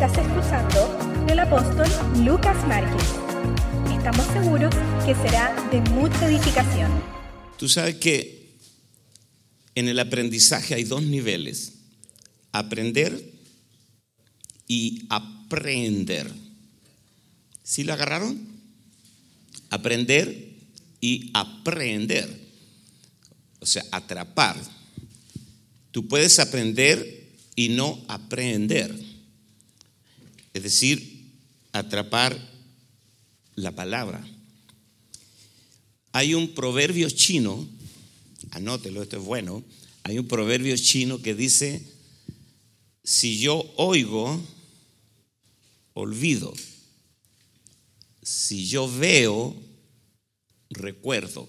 Estás escuchando del apóstol Lucas Márquez. Estamos seguros que será de mucha edificación. Tú sabes que en el aprendizaje hay dos niveles, aprender y aprender. ¿Sí lo agarraron? Aprender y aprender. O sea, atrapar. Tú puedes aprender y no aprender. Es decir, atrapar la palabra. Hay un proverbio chino, anótelo, esto es bueno, hay un proverbio chino que dice, si yo oigo, olvido. Si yo veo, recuerdo.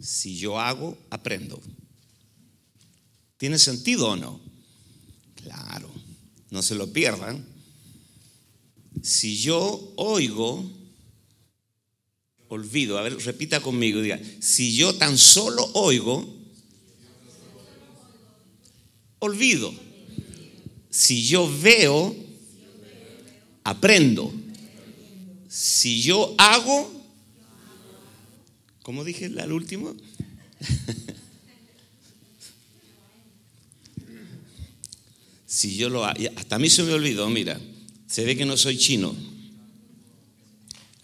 Si yo hago, aprendo. ¿Tiene sentido o no? Claro, no se lo pierdan. Si yo oigo, olvido. A ver, repita conmigo, diga, si yo tan solo oigo, olvido. Si yo veo, aprendo. Si yo hago, ¿cómo dije al último? si yo lo hasta a mí se me olvidó, mira, se ve que no soy chino.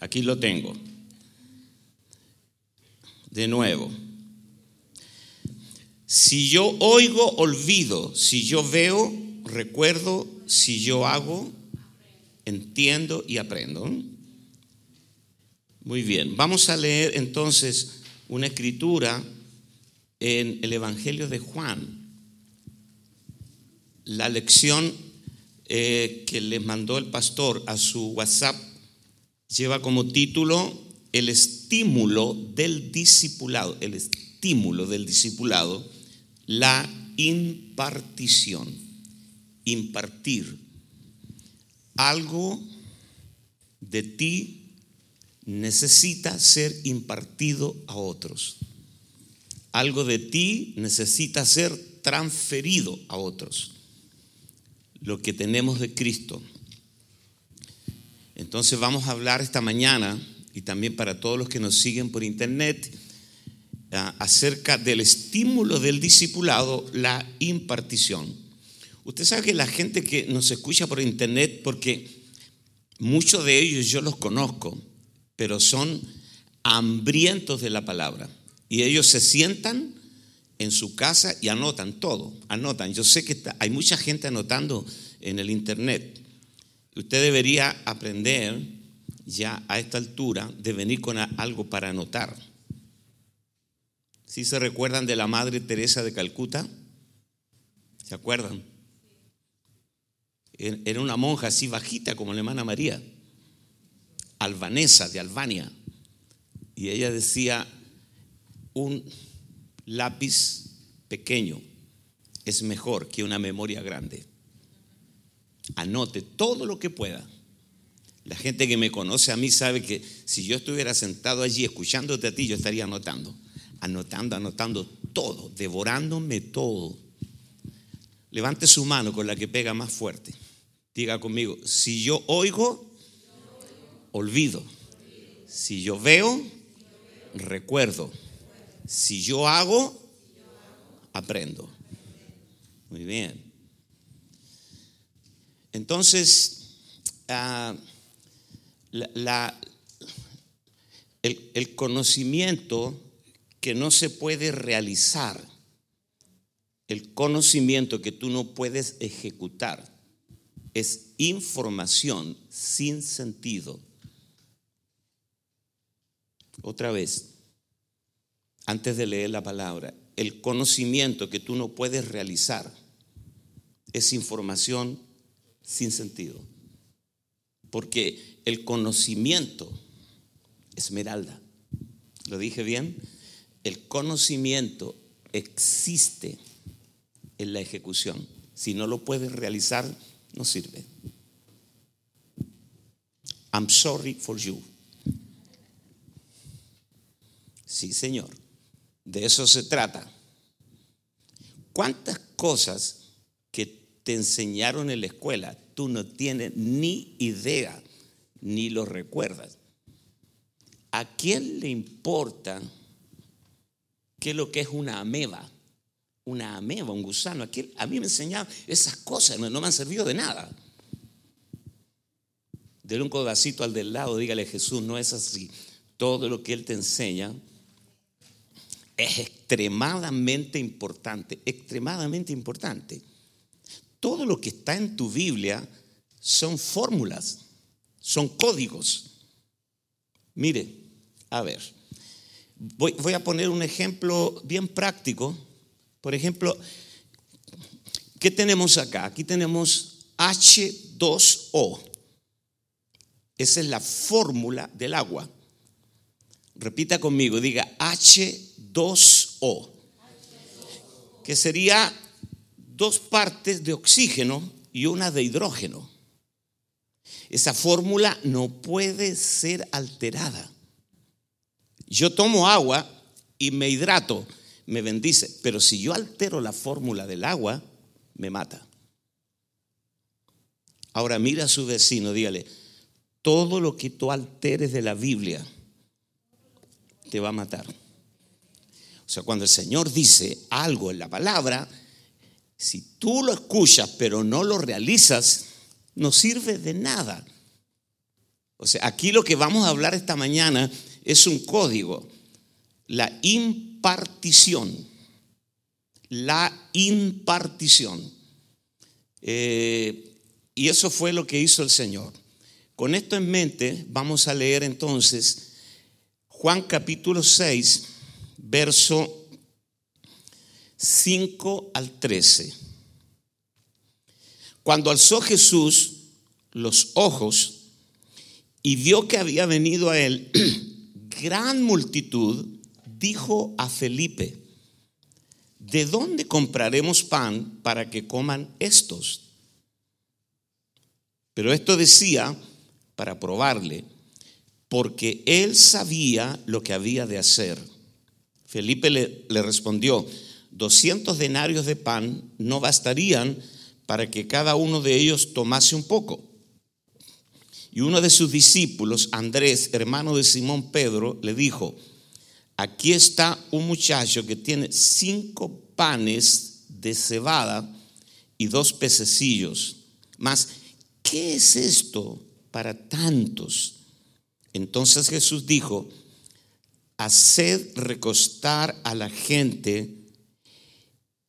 Aquí lo tengo. De nuevo. Si yo oigo, olvido. Si yo veo, recuerdo. Si yo hago, entiendo y aprendo. Muy bien, vamos a leer entonces una escritura en el Evangelio de Juan. La lección eh, que les mandó el pastor a su WhatsApp lleva como título El estímulo del discipulado, el estímulo del discipulado, la impartición, impartir algo de ti necesita ser impartido a otros. Algo de ti necesita ser transferido a otros. Lo que tenemos de Cristo. Entonces vamos a hablar esta mañana y también para todos los que nos siguen por internet acerca del estímulo del discipulado, la impartición. Usted sabe que la gente que nos escucha por internet, porque muchos de ellos yo los conozco, pero son hambrientos de la palabra. Y ellos se sientan en su casa y anotan todo, anotan. Yo sé que hay mucha gente anotando en el internet. Usted debería aprender ya a esta altura de venir con algo para anotar. ¿Sí se recuerdan de la Madre Teresa de Calcuta? ¿Se acuerdan? Era una monja así bajita como la hermana María albanesa de Albania. Y ella decía, un lápiz pequeño es mejor que una memoria grande. Anote todo lo que pueda. La gente que me conoce a mí sabe que si yo estuviera sentado allí escuchándote a ti, yo estaría anotando, anotando, anotando todo, devorándome todo. Levante su mano con la que pega más fuerte. Diga conmigo, si yo oigo, olvido. Si yo veo, recuerdo. Si yo hago, aprendo. Muy bien. Entonces, ah, el conocimiento que no se puede realizar, el conocimiento que tú no puedes ejecutar, es información sin sentido otra vez, antes de leer la palabra, el conocimiento que tú no puedes realizar es información sin sentido. Porque el conocimiento, esmeralda, ¿lo dije bien? El conocimiento existe en la ejecución. Si no lo puedes realizar, no sirve. I'm sorry for you. Sí, Señor. De eso se trata. ¿Cuántas cosas que te enseñaron en la escuela, tú no tienes ni idea, ni lo recuerdas. ¿A quién le importa qué es lo que es una ameba? Una ameba, un gusano. A mí me enseñaron esas cosas, no, me han servido de nada. Dele un codacito al del lado, dígale Jesús, no es así. Todo lo que Él te enseña es extremadamente importante, extremadamente importante. Todo lo que está en tu Biblia son fórmulas, son códigos. Mire, a ver, voy, a poner un ejemplo bien práctico. Por ejemplo, ¿qué tenemos acá? Aquí tenemos H2O. Esa es la fórmula del agua. Repita conmigo, diga H2O, que sería dos partes de oxígeno y una de hidrógeno. Esa fórmula no puede ser alterada. Yo tomo agua y me hidrato, me bendice, pero si yo altero la fórmula del agua, me mata. Ahora mira a su vecino, dígale, todo lo que tú alteres de la Biblia te va a matar. O sea, cuando el Señor dice algo en la palabra, si tú lo escuchas pero no lo realizas, no sirve de nada. O sea, aquí lo que vamos a hablar esta mañana es un código, la impartición, la impartición. Eh, y eso fue lo que hizo el Señor. Con esto en mente, vamos a leer entonces Juan capítulo 6, verso 5 al 13. Cuando alzó Jesús los ojos y vio que había venido a él gran multitud, dijo a Felipe, ¿de dónde compraremos pan para que coman estos? Pero esto decía para probarle, porque él sabía lo que había de hacer. Felipe le, respondió, 200 denarios de pan no bastarían para que cada uno de ellos tomase un poco. Y uno de sus discípulos, Andrés, hermano de Simón Pedro, le dijo, aquí está un muchacho que tiene cinco panes de cebada y dos pececillos. Mas, ¿qué es esto para tantos? Entonces Jesús dijo, haced recostar a la gente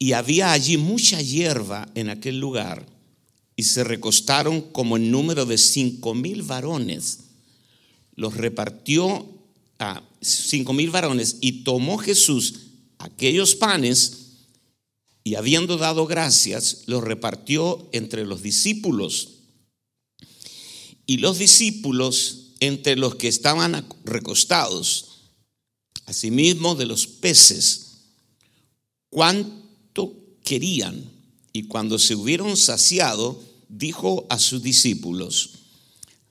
y había allí mucha hierba en aquel lugar, y se recostaron como en número de cinco mil varones. Los repartió a cinco mil varones, y tomó Jesús aquellos panes, y habiendo dado gracias, los repartió entre los discípulos. Y los discípulos entre los que estaban recostados, asimismo de los peces. ¿Cuánto querían. Y cuando se hubieron saciado, dijo a sus discípulos,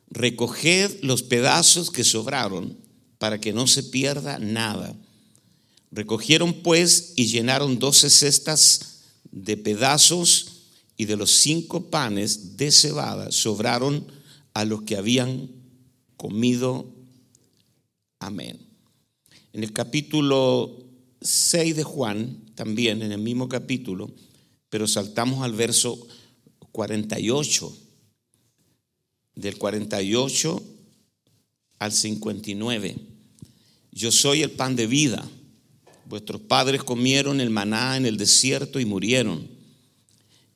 recoged los pedazos que sobraron para que no se pierda nada. Recogieron pues y llenaron doce cestas de pedazos y de los cinco panes de cebada sobraron a los que habían comido. Amén. En el capítulo 6 de Juan, también en el mismo capítulo, pero saltamos al verso 48, del 48 al 59. Yo soy el pan de vida. Vuestros padres comieron el maná en el desierto y murieron.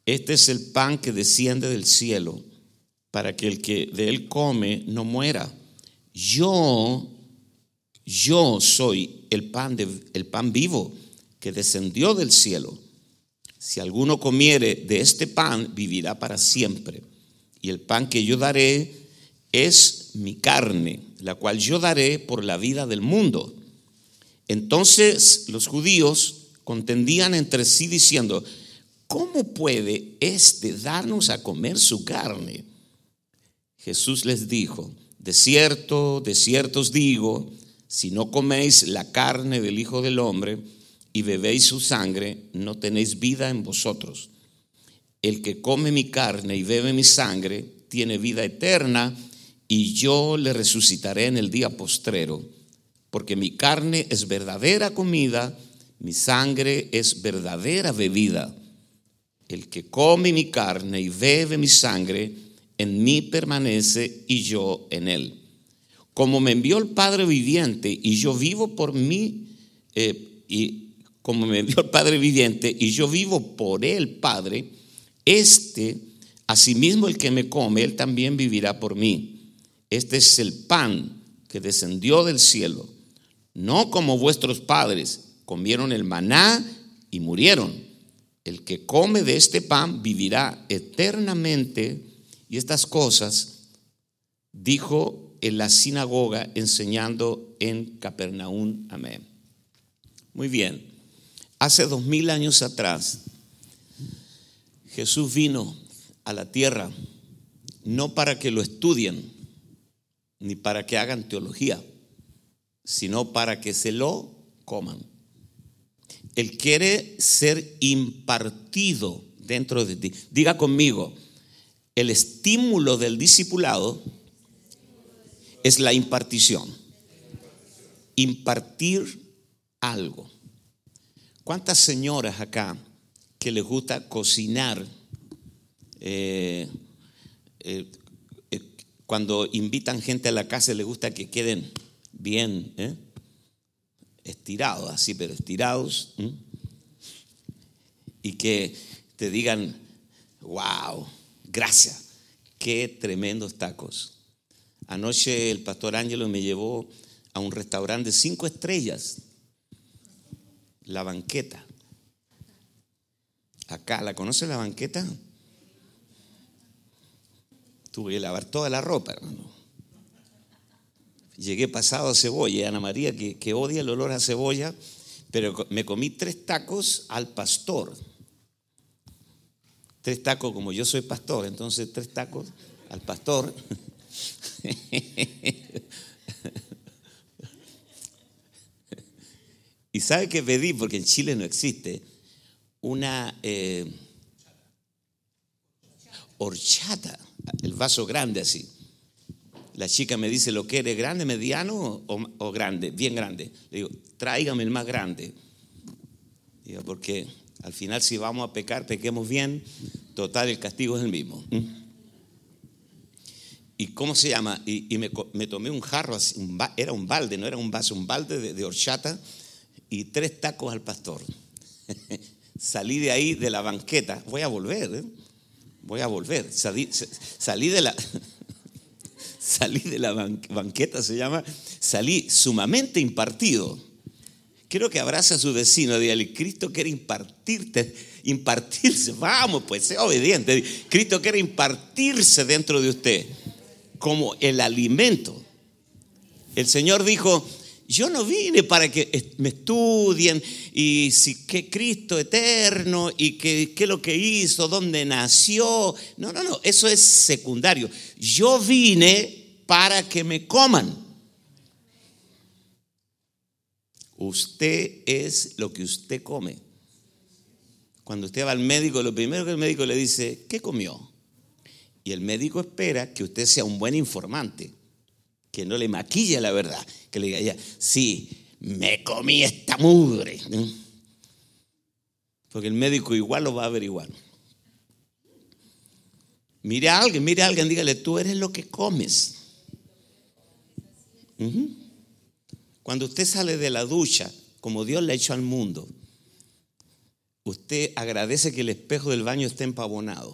Este es el pan que desciende del cielo, para que el que de él come no muera. Yo, yo soy el pan, de, el pan vivo que descendió del cielo. Si alguno comiere de este pan, vivirá para siempre. Y el pan que yo daré es mi carne, la cual yo daré por la vida del mundo. Entonces los judíos contendían entre sí diciendo, ¿cómo puede éste darnos a comer su carne? Jesús les dijo, de cierto, de cierto os digo, si no coméis la carne del Hijo del Hombre, y bebéis su sangre, no tenéis vida en vosotros. el que come mi carne y bebe mi sangre tiene vida eterna y yo le resucitaré en el día postrero, porque mi carne es verdadera comida, mi sangre es verdadera bebida. El que come mi carne y bebe mi sangre, en mí permanece y yo en él. Como me envió el Padre viviente y yo vivo por mí, eh, y como me envió el Padre viviente y yo vivo por el Padre, este, asimismo el que me come, él también vivirá por mí. Este es el pan que descendió del cielo, no como vuestros padres comieron el maná y murieron. El que come de este pan vivirá eternamente. Y estas cosas dijo en la sinagoga enseñando en Capernaum. Amén. Muy bien. Hace dos mil años atrás, Jesús vino a la tierra no para que lo estudien, ni para que hagan teología, sino para que se lo coman. Él quiere ser impartido dentro de ti. Diga conmigo, el estímulo del discipulado es la impartición. Impartir algo. ¿Cuántas señoras acá que les gusta cocinar? Eh, eh, eh, cuando invitan gente a la casa les gusta que queden bien estirados, así, pero estirados. Y que te digan, wow, gracias, qué tremendos tacos. Anoche el pastor Ángelo me llevó a un restaurante de cinco estrellas la banqueta. Acá, ¿la conoce la banqueta? Tuve que lavar toda la ropa, hermano. Llegué pasado a cebolla, Ana María, que, que odia el olor a cebolla, pero me comí tres tacos al pastor. Tres tacos, como yo soy pastor, entonces tres tacos al pastor. Y sabe que pedí, porque en Chile no existe, una eh, horchata, el vaso grande así. La chica me dice, ¿lo quiere grande, mediano o, grande? Bien grande. Le digo, tráigame el más grande. Digo, porque al final si vamos a pecar, pequemos bien, total el castigo es el mismo. ¿Mm? ¿Y cómo se llama? Y, me, tomé un jarro, era un balde, no era un vaso, un balde de, de horchata y tres tacos al pastor. salí de ahí, de la banqueta. Voy a volver, ¿eh? voy a volver. Salí, de la... salí de la banqueta, se llama, salí sumamente impartido. Quiero que abrace a su vecino, dígale, Cristo quiere impartirte, impartirse, vamos, pues sea obediente. Cristo quiere impartirse dentro de usted como el alimento. El Señor dijo, yo no vine para que me estudien y si que Cristo eterno y qué es lo que hizo, dónde nació. No, no, no, eso es secundario. Yo vine para que me coman. Usted es lo que usted come. Cuando usted va al médico, lo primero que el médico le dice, ¿qué comió? Y el médico espera que usted sea un buen informante que no le maquille la verdad, que le diga, sí, me comí esta mugre. Porque el médico igual lo va a averiguar. Mire a alguien, mire a alguien, dígale, tú eres lo que comes. Cuando usted sale de la ducha, como Dios le ha hecho al mundo, usted agradece que el espejo del baño esté empavonado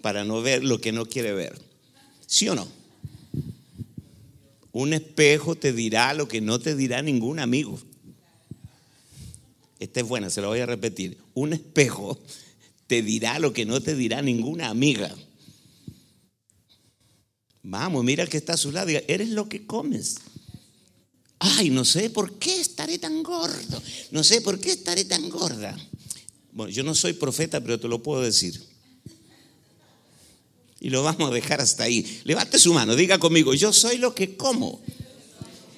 para no ver lo que no quiere ver. ¿Sí o no? Un espejo te dirá lo que no te dirá ningún amigo. Esta es buena, se la voy a repetir. Un espejo te dirá lo que no te dirá ninguna amiga. Vamos, mira que está a su lado. Diga, eres lo que comes. Ay, no sé por qué estaré tan gordo. No sé por qué estaré tan gorda. Bueno, yo no soy profeta, pero te lo puedo decir. Y lo vamos a dejar hasta ahí. Levante su mano, diga conmigo, yo soy lo que como.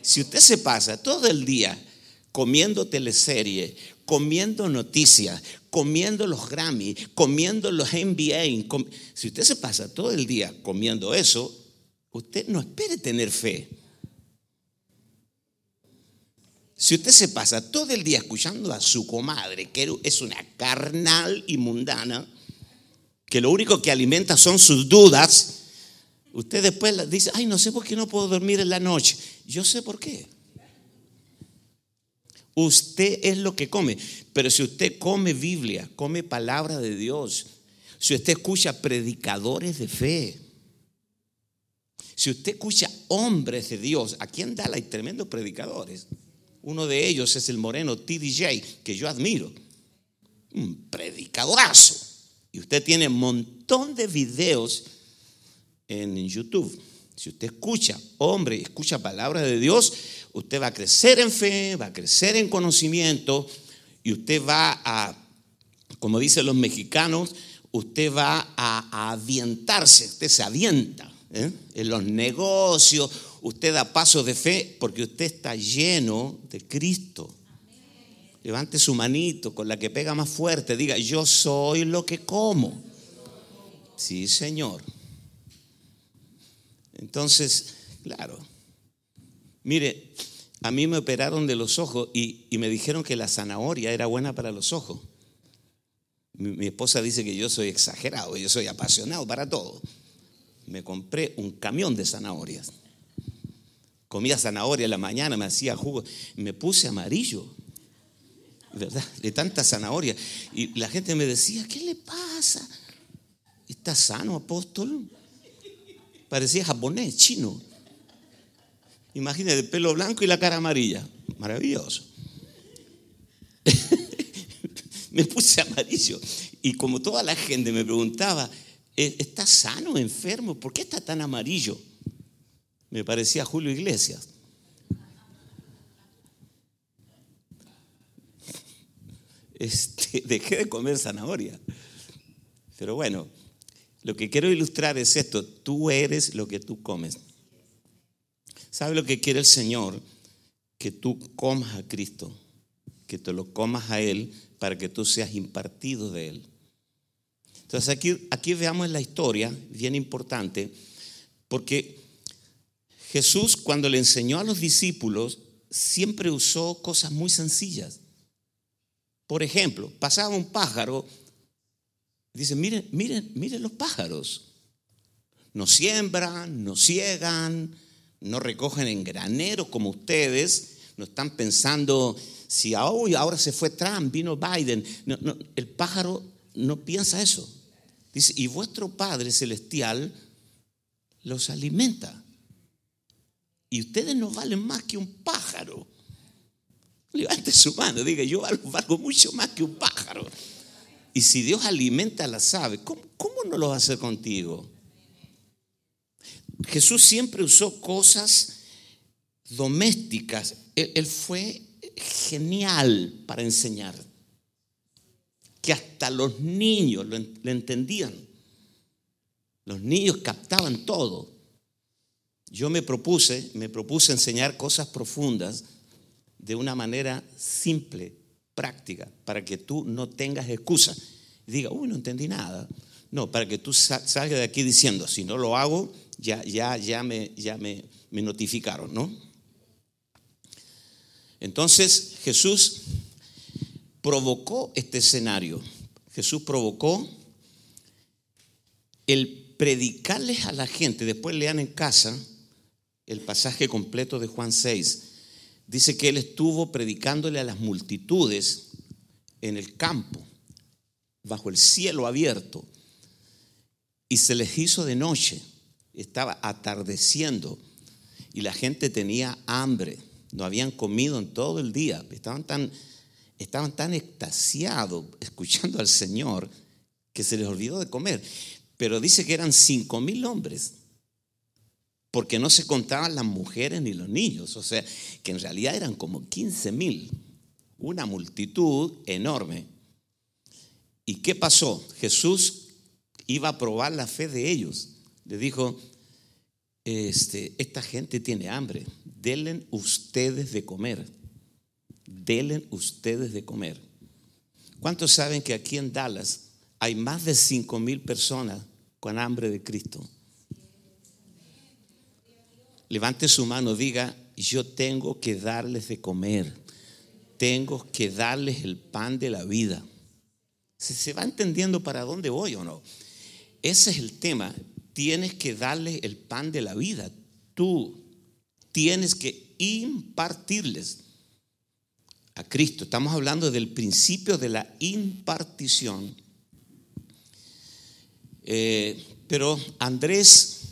Si usted se pasa todo el día comiendo teleserie, comiendo noticias, comiendo los Grammy, comiendo los NBA. Si usted se pasa todo el día comiendo eso, usted no espere tener fe. Si usted se pasa todo el día escuchando a su comadre, que es una carnal y mundana, que lo único que alimenta son sus dudas, usted después dice, ay, no sé por qué no puedo dormir en la noche. Yo sé por qué. Usted es lo que come. Pero si usted come Biblia, come palabra de Dios, si usted escucha predicadores de fe, si usted escucha hombres de Dios, aquí en Dallas hay tremendos predicadores. Uno de ellos es el moreno TDJ, que yo admiro. Un predicadorazo. Y usted tiene un montón de videos en YouTube. Si usted escucha, hombre, escucha palabra de Dios, usted va a crecer en fe, va a crecer en conocimiento y usted va a, como dicen los mexicanos, usted va a, avientarse, usted se avienta ¿eh? en los negocios, usted da pasos de fe porque usted está lleno de Cristo. Levante su manito con la que pega más fuerte, diga, yo soy lo que como. Sí, Señor. Entonces, claro, mire, a mí me operaron de los ojos y, me dijeron que la zanahoria era buena para los ojos. Mi, esposa dice que yo soy exagerado, yo soy apasionado para todo. Me compré un camión de zanahorias. Comía zanahoria en la mañana, me hacía jugo, me puse amarillo, De tanta zanahoria. Y la gente me decía, ¿qué le pasa? ¿Está sano, apóstol? Parecía japonés, chino. Imagínate, el pelo blanco y la cara amarilla. Maravilloso. me puse amarillo. Y como toda la gente me preguntaba, ¿E-, ¿está sano, enfermo? ¿Por qué está tan amarillo? Me parecía Julio Iglesias. Este, dejé de comer zanahoria. Pero bueno, lo que quiero ilustrar es esto. Tú eres lo que tú comes. ¿Sabe lo que quiere el Señor? Que tú comas a Cristo, que te lo comas a Él para que tú seas impartido de Él. Entonces aquí, aquí veamos la historia, bien importante, porque Jesús cuando le enseñó a los discípulos siempre usó cosas muy sencillas. Por ejemplo, pasaba un pájaro, dice, miren, miren, miren los pájaros. No siembran, no ciegan, no recogen en granero como ustedes, no están pensando si ahora se fue Trump, vino Biden. el pájaro no piensa eso. Dice, y vuestro Padre Celestial los alimenta. Y ustedes no valen más que un pájaro. Levante su mano, diga, yo valgo, mucho más que un pájaro. Y si Dios alimenta a las aves, ¿cómo, cómo no lo va a hacer contigo? Jesús siempre usó cosas domésticas. Él, fue genial para enseñar. Que hasta los niños lo, entendían. Los niños captaban todo. Yo me propuse, me propuse enseñar cosas profundas de una manera simple, práctica, para que tú no tengas excusa. Diga, uy, no entendí nada. No, para que tú salgas de aquí diciendo, si no lo hago, ya, ya, ya, me, ya me, me notificaron, ¿no? Entonces Jesús provocó este escenario. Jesús provocó el predicarles a la gente. Después lean en casa el pasaje completo de Juan 6. Dice que él estuvo predicándole a las multitudes en el campo, bajo el cielo abierto, y se les hizo de noche. Estaba atardeciendo y la gente tenía hambre, no habían comido en todo el día, estaban tan, estaban tan extasiados escuchando al Señor que se les olvidó de comer. Pero dice que eran cinco mil hombres, porque no se contaban las mujeres ni los niños, o sea, que en realidad eran como 15 mil, una multitud enorme. ¿Y qué pasó? Jesús iba a probar la fe de ellos le dijo, este, esta gente tiene hambre, denle ustedes de comer, denle ustedes de comer. ¿Cuántos saben que aquí en Dallas hay más de 5 mil personas con hambre de Cristo? Levante su mano, diga, yo tengo que darles de comer, tengo que darles el pan de la vida. ¿Se, va entendiendo para dónde voy o no? Ese es el tema. Tienes que darles el pan de la vida. Tú tienes que impartirles a Cristo. Estamos hablando del principio de la impartición. Eh, pero Andrés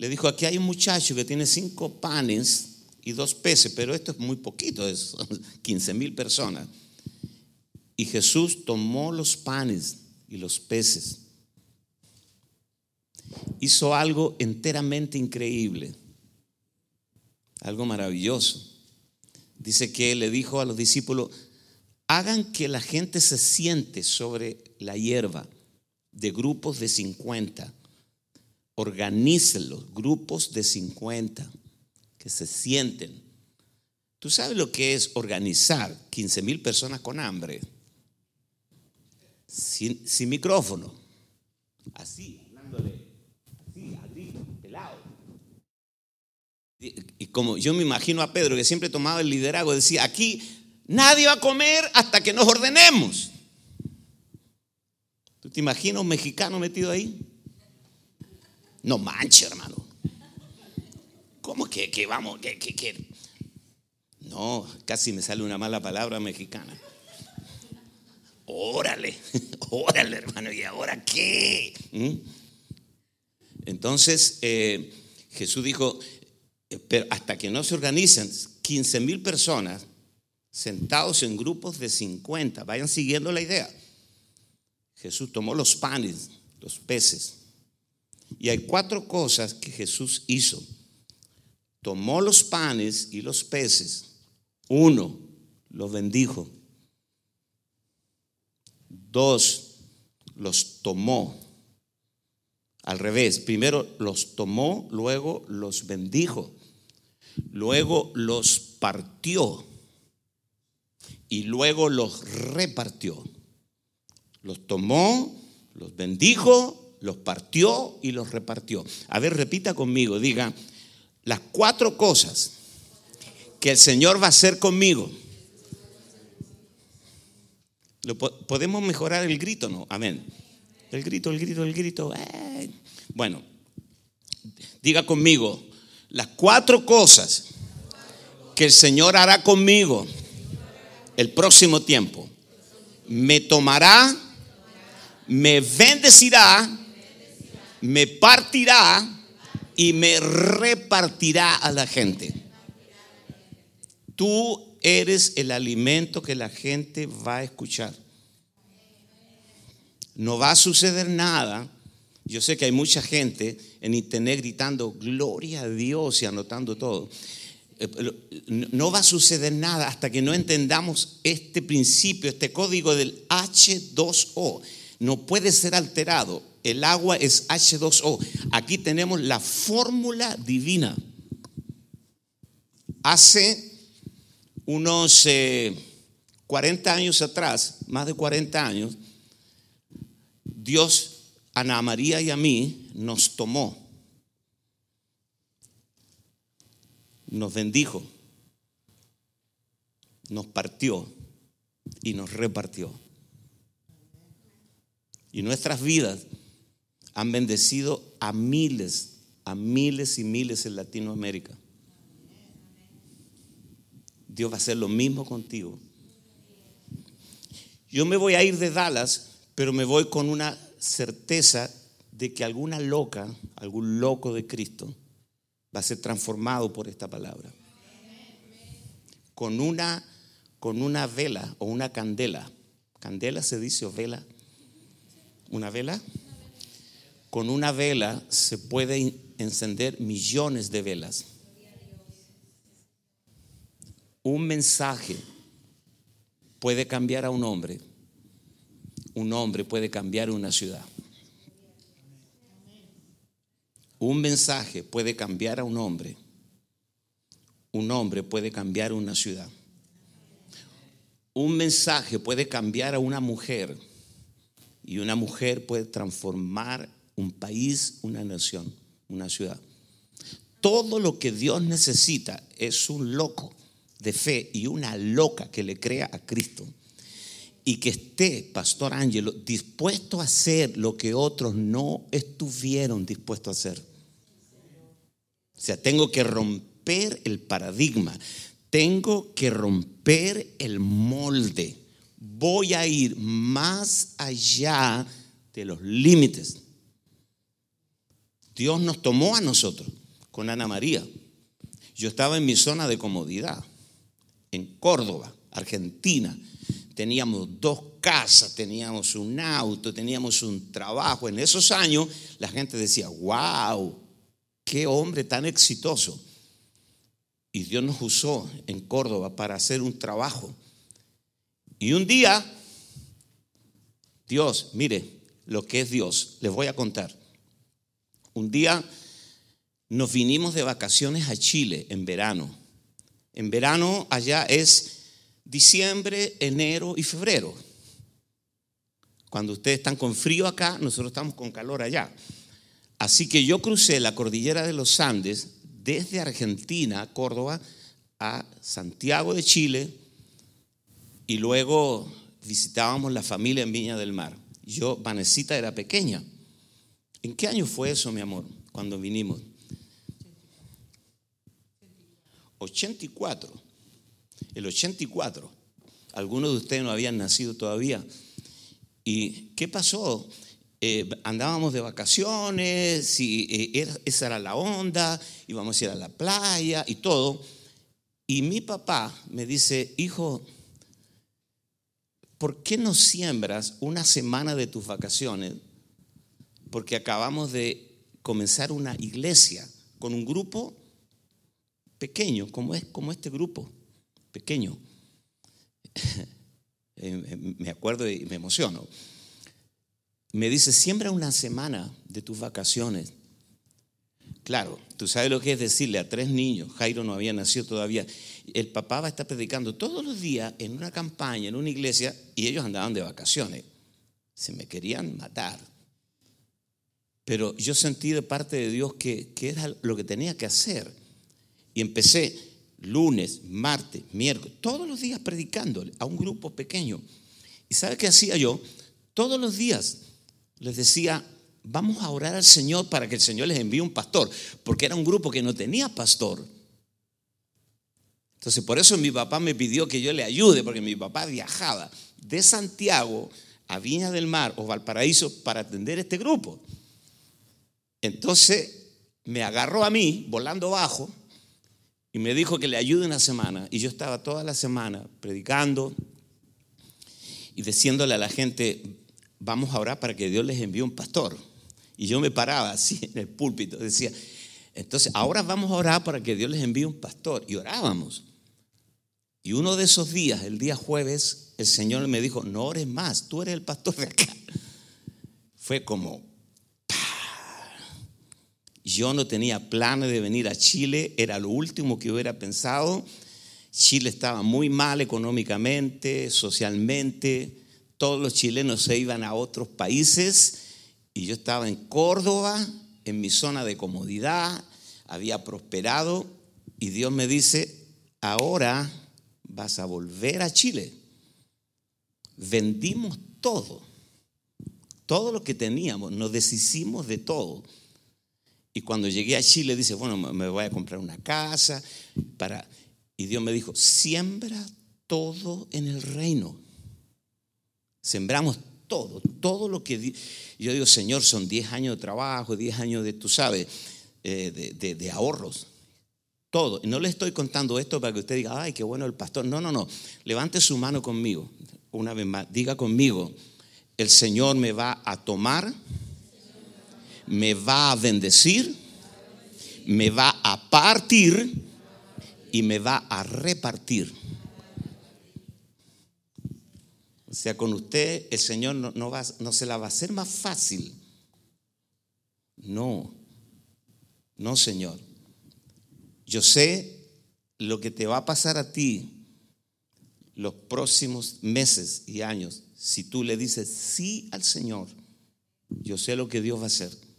le dijo, aquí hay un muchacho que tiene cinco panes y dos peces, pero esto es muy poquito, es 15 mil personas. Y Jesús tomó los panes y los peces. Hizo algo enteramente increíble, algo maravilloso. Dice que le dijo a los discípulos, hagan que la gente se siente sobre la hierba de grupos de 50 organícenlos, grupos de 50 que se sienten. ¿Tú sabes lo que es organizar 15 mil personas con hambre? Sin, micrófono. Así, hablándole, así, a pelado. Y, y como yo me imagino a Pedro que siempre tomaba el liderazgo, decía, aquí nadie va a comer hasta que nos ordenemos. ¿Tú te imaginas un mexicano metido ahí? No manche, hermano. ¿Cómo que, que vamos? Que, que, No, casi me sale una mala palabra mexicana. Órale, órale, hermano. ¿Y ahora qué? ¿Mm? Entonces, eh, Jesús dijo, eh, pero hasta que no se organizan 15 mil personas sentados en grupos de 50, vayan siguiendo la idea. Jesús tomó los panes, los peces, y hay cuatro cosas que Jesús hizo. Tomó los panes y los peces. Uno, los bendijo. Dos, los tomó. Al revés, primero los tomó, luego los bendijo. Luego los partió y luego los repartió. Los tomó, los bendijo, los partió y los repartió. A ver, repita conmigo, diga, las cuatro cosas que el Señor va a hacer conmigo. ¿Podemos mejorar el grito? No, amén. El grito, el grito, el grito. Eh. Bueno, diga conmigo, las cuatro cosas que el Señor hará conmigo el próximo tiempo. Me tomará, me bendecirá me partirá y me repartirá a la gente. Tú eres el alimento que la gente va a escuchar. No va a suceder nada. Yo sé que hay mucha gente en internet gritando gloria a Dios y anotando todo. Eh, no va a suceder nada hasta que no entendamos este principio, este código del H2O. No puede ser alterado el agua es H2O. Aquí tenemos la fórmula divina. Hace unos 40 eh, años atrás, más de 40 años, Dios, a Ana María y a mí, nos tomó, nos bendijo, nos partió y nos repartió. Y nuestras vidas han bendecido a miles, a miles y miles en Latinoamérica. Dios va a hacer lo mismo contigo. Yo me voy a ir de Dallas, pero me voy con una certeza de que alguna loca, algún loco de Cristo, va a ser transformado por esta palabra. Con una, con una vela o una candela. ¿Candela se dice o vela? ¿Una vela? Con una vela se puede encender millones de velas. Un mensaje puede cambiar a un hombre. Un hombre puede cambiar una ciudad. Un mensaje puede cambiar a un hombre. Un hombre puede cambiar una ciudad. un mensaje puede cambiar a una mujer y una mujer puede transformar un país, una nación, una ciudad. Todo lo que Dios necesita es un loco de fe y una loca que le crea a Cristo. Y que esté, Pastor Ángelo, dispuesto a hacer lo que otros no estuvieron dispuestos a hacer. O sea, tengo que romper el paradigma. Tengo que romper el molde. Voy a ir más allá de los límites. Dios nos tomó a nosotros con Ana María. Yo estaba en mi zona de comodidad, en Córdoba, Argentina. Teníamos dos casas, teníamos un auto, teníamos un trabajo. En esos años la gente decía, wow, qué hombre tan exitoso. Y Dios nos usó en Córdoba para hacer un trabajo. Y un día, Dios, mire lo que es Dios, les voy a contar. Un día nos vinimos de vacaciones a Chile en verano. En verano allá es diciembre, enero y febrero. Cuando ustedes están con frío acá, nosotros estamos con calor allá. Así que yo crucé la cordillera de los Andes desde Argentina, Córdoba, a Santiago de Chile y luego visitábamos la familia en Viña del Mar. Yo, Vanesita era pequeña. ¿En qué año fue eso, mi amor, cuando vinimos? 84. El 84. Algunos de ustedes no habían nacido todavía. ¿Y qué pasó? Eh, andábamos de vacaciones eh, esa era la onda, íbamos a ir a la playa y todo. Y mi papá me dice, hijo, ¿por qué no siembras una semana de tus vacaciones? Porque acabamos de comenzar una iglesia con un grupo pequeño, como es como este grupo, pequeño. Eh, me acuerdo y me emociono me dice, siembra una semana de tus vacaciones. Claro, tú sabes lo que es decirle a tres niños, Jairo no había nacido todavía, el papá va a estar predicando todos los días en una campaña, en una iglesia, y ellos andaban de vacaciones. Se me querían matar. Pero yo sentí de parte de Dios que, que era lo que tenía que hacer. Y empecé lunes, martes, miércoles, todos los días predicándole a un grupo pequeño. ¿Y sabe qué hacía yo? Todos los días les decía, vamos a orar al Señor para que el Señor les envíe un pastor, porque era un grupo que no tenía pastor. Entonces, por eso mi papá me pidió que yo le ayude, porque mi papá viajaba de Santiago a Viña del Mar o Valparaíso para atender este grupo. Entonces, me agarró a mí, volando bajo, y me dijo que le ayude una semana. Y yo estaba toda la semana predicando y diciéndole a la gente, vamos a orar para que Dios les envíe un pastor. Y yo me paraba así en el púlpito, decía, entonces ahora vamos a orar para que Dios les envíe un pastor. Y orábamos. Y uno de esos días, el día jueves, el Señor me dijo, no ores más, tú eres el pastor de acá. Fue como, yo no tenía planes de venir a Chile, era lo último que hubiera pensado. Chile estaba muy mal económicamente, socialmente, todos los chilenos se iban a otros países y yo estaba en Córdoba, en mi zona de comodidad, había prosperado y Dios me dice, ahora vas a volver a Chile. Vendimos todo, todo lo que teníamos, nos deshicimos de todo. Y cuando llegué a Chile dice, bueno, me voy a comprar una casa para y Dios me dijo, siembra todo en el reino. Sembramos todo, todo lo que... Yo digo, Señor, son 10 años de trabajo, 10 años de, tú sabes, eh, de, ahorros. Todo. No le estoy contando esto para que usted diga, ay, qué bueno el pastor. No, no, no. Levante su mano conmigo. Una vez más, diga conmigo, el Señor me va a tomar, me va a bendecir, me va a partir y me va a repartir. O sea, con usted el Señor no, va, no se la va a hacer más fácil. No, no, Señor. Yo sé lo que te va a pasar a ti, los próximos meses y años, si tú le dices sí al Señor, yo sé lo que Dios va a hacer.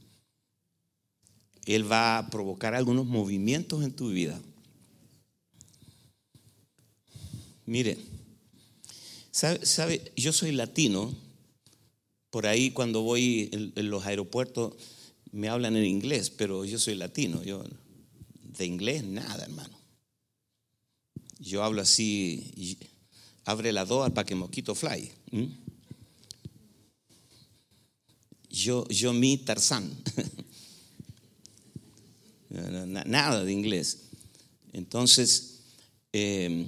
Él va a provocar algunos movimientos en tu vida. Mire, ¿sabe? Yo soy latino. Por ahí cuando voy en, los aeropuertos me hablan en inglés, pero yo soy latino. Yo de inglés nada, hermano. Yo hablo así, abre la doa para que mosquito fly. Yo, yo mi Tarzán. nada de inglés. Entonces, em,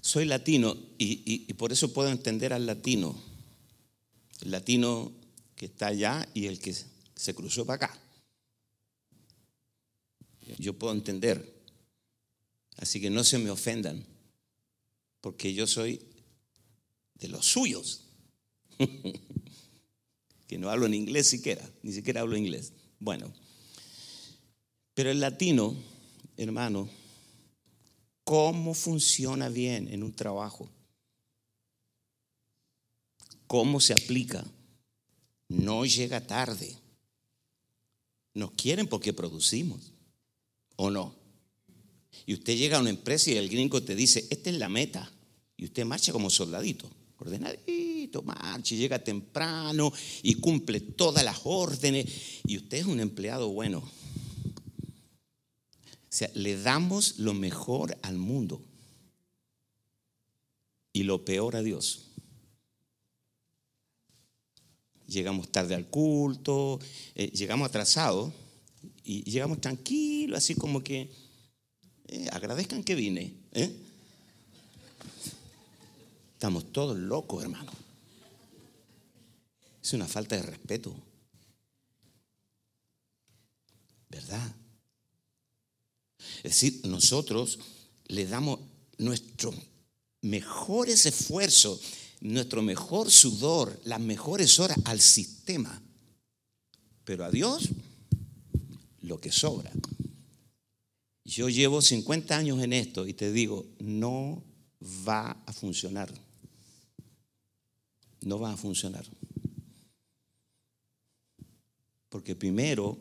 soy latino y, y, por eso puedo entender al latino. El latino que está allá y el que se cruzó para acá yo puedo entender. Así que no se me ofendan, porque yo soy de los suyos, que no hablo en inglés siquiera, ni siquiera hablo inglés. Bueno, pero el latino, hermano, ¿cómo funciona bien en un trabajo? ¿Cómo se aplica? No llega tarde. Nos quieren porque producimos. ¿O no? Y usted llega a una empresa y el gringo te dice, esta es la meta. Y usted marcha como soldadito, ordenadito, marcha y llega temprano y cumple todas las órdenes. Y usted es un empleado bueno. O sea, le damos lo mejor al mundo y lo peor a Dios. Llegamos tarde al culto, eh, llegamos atrasados y llegamos tranquilos, así como que eh, agradezcan que vine. ¿eh? Estamos todos locos, hermano. Es una falta de respeto. ¿Verdad? Es decir, nosotros le damos nuestro mejores esfuerzos, nuestro mejor sudor, las mejores horas al sistema. Pero a Dios lo que sobra. Yo llevo 50 años en esto y te digo, no va a funcionar. No va a funcionar. Porque primero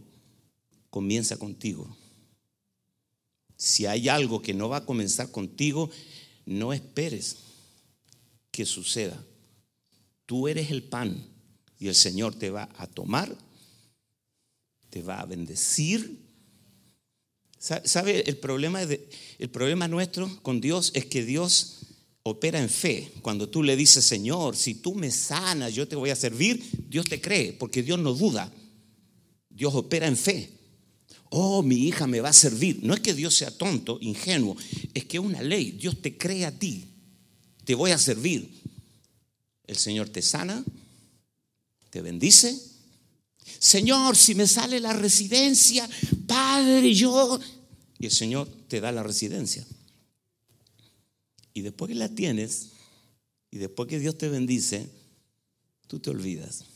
comienza contigo. Si hay algo que no va a comenzar contigo, no esperes que suceda. Tú eres el pan y el Señor te va a tomar te va a bendecir. ¿Sabe? El problema, el problema nuestro con Dios es que Dios opera en fe. Cuando tú le dices, Señor, si tú me sanas, yo te voy a servir, Dios te cree, porque Dios no duda. Dios opera en fe. Oh, mi hija me va a servir. No es que Dios sea tonto, ingenuo, es que es una ley. Dios te cree a ti. Te voy a servir. El Señor te sana, te bendice Señor, si me sale la residencia, Padre, yo... Y el Señor te da la residencia. Y después que la tienes, y después que Dios te bendice, tú te olvidas.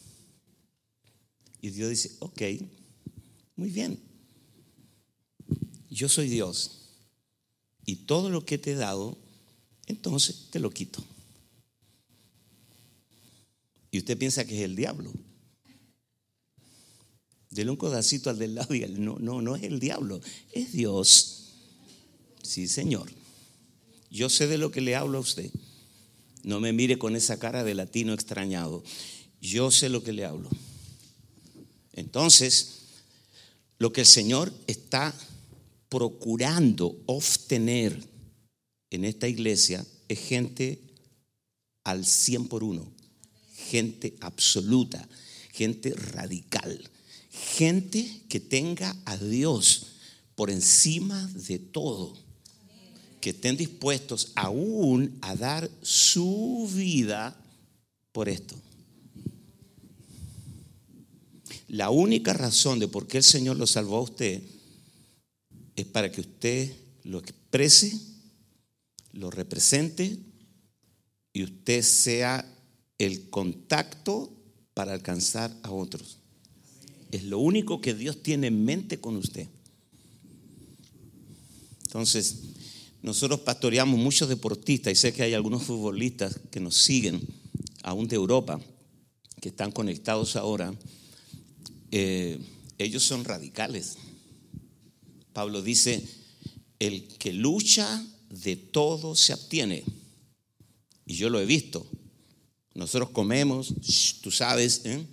Y Dios dice, ok, muy bien. Yo soy Dios. Y todo lo que te he dado, entonces te lo quito. Y usted piensa que es el diablo. Dele un codacito al del lado y no, no, no es el diablo, es Dios. Sí, Señor. Yo sé de lo que le hablo a usted. No me mire con esa cara de latino extrañado. Yo sé lo que le hablo. Entonces, lo que el Señor está procurando obtener en esta iglesia es gente al 100 por uno, gente absoluta, gente radical, Gente que tenga a Dios por encima de todo. Que estén dispuestos aún a dar su vida por esto. La única razón de por qué el Señor lo salvó a usted es para que usted lo exprese, lo represente y usted sea el contacto para alcanzar a otros. Es lo único que Dios tiene en mente con usted. Entonces, nosotros pastoreamos muchos deportistas y sé que hay algunos futbolistas que nos siguen, aún de Europa, que están conectados ahora. Eh, ellos son radicales. Pablo dice, el que lucha de todo se abstiene. Y yo lo he visto. Nosotros comemos, tú sabes, ¿eh?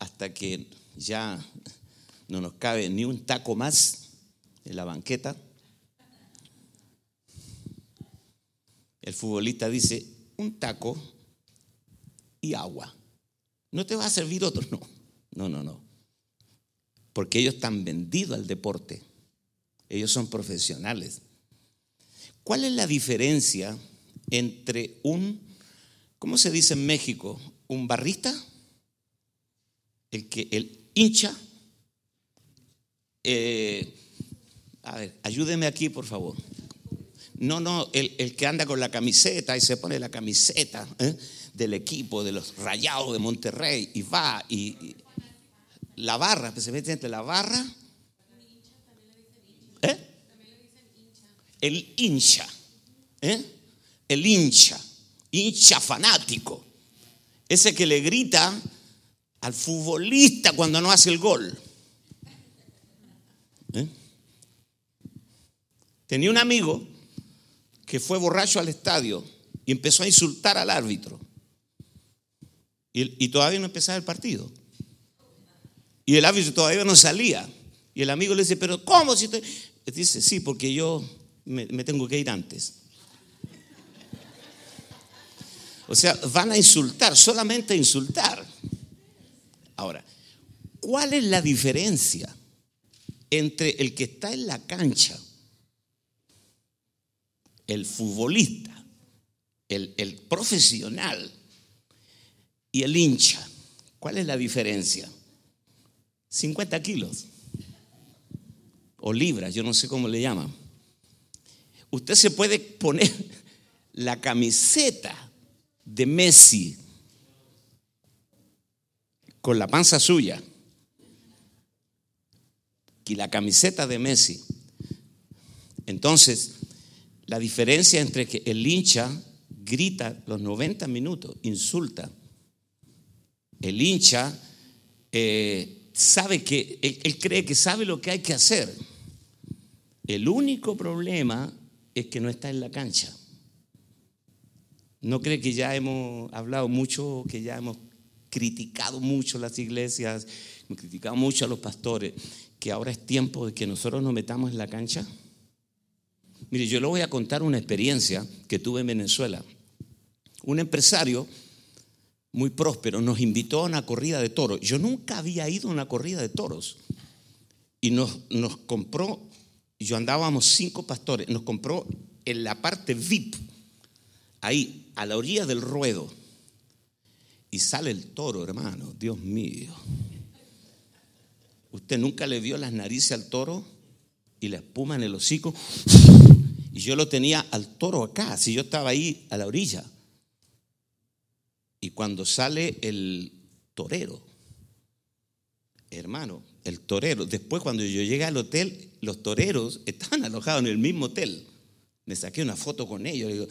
hasta que ya no nos cabe ni un taco más en la banqueta. El futbolista dice, un taco y agua. ¿No te va a servir otro? No, no, no, no. Porque ellos están vendidos al deporte. Ellos son profesionales. ¿Cuál es la diferencia entre un, ¿cómo se dice en México? ¿Un barrista? El que el hincha. Eh, a ver, ayúdeme aquí, por favor. No, no, el, que anda con la camiseta y se pone la camiseta ¿eh? del equipo de los rayados de Monterrey y va y, la barra, pues se mete entre la barra. ¿Eh? El hincha. ¿eh? El hincha. Hincha fanático. Ese que le grita al futbolista cuando no hace el gol. ¿Eh? Tenía un amigo que fue borracho al estadio y empezó a insultar al árbitro. Y, y todavía no empezaba el partido. Y el árbitro todavía no salía. Y el amigo le dice, pero ¿cómo si te... Dice, sí, porque yo me, tengo que ir antes. O sea, van a insultar, solamente a insultar. Ahora, ¿cuál es la diferencia entre el que está en la cancha, el futbolista, el, el profesional y el hincha? ¿Cuál es la diferencia? 50 kilos o libras, yo no sé cómo le llaman. Usted se puede poner la camiseta de Messi con la panza suya y la camiseta de Messi. Entonces, la diferencia entre que el hincha grita los 90 minutos, insulta. El hincha eh, sabe que, él, cree que sabe lo que hay que hacer. El único problema es que no está en la cancha. ¿No cree que ya hemos hablado mucho, que ya hemos criticado mucho las iglesias, hemos criticado mucho a los pastores, que ahora es tiempo de que nosotros nos metamos en la cancha? Mire, yo le voy a contar una experiencia que tuve en Venezuela. Un empresario muy próspero, nos invitó a una corrida de toros. Yo nunca había ido a una corrida de toros. Y nos, nos compró, yo andábamos cinco pastores, nos compró en la parte VIP, ahí, a la orilla del ruedo. Y sale el toro, hermano, Dios mío. ¿Usted nunca le vio las narices al toro y la espuma en el hocico? Y yo lo tenía al toro acá, si yo estaba ahí a la orilla. Cuando sale el torero, hermano, el torero, después cuando yo llegué al hotel, los toreros estaban alojados en el mismo hotel. Me saqué una foto con ellos. digo,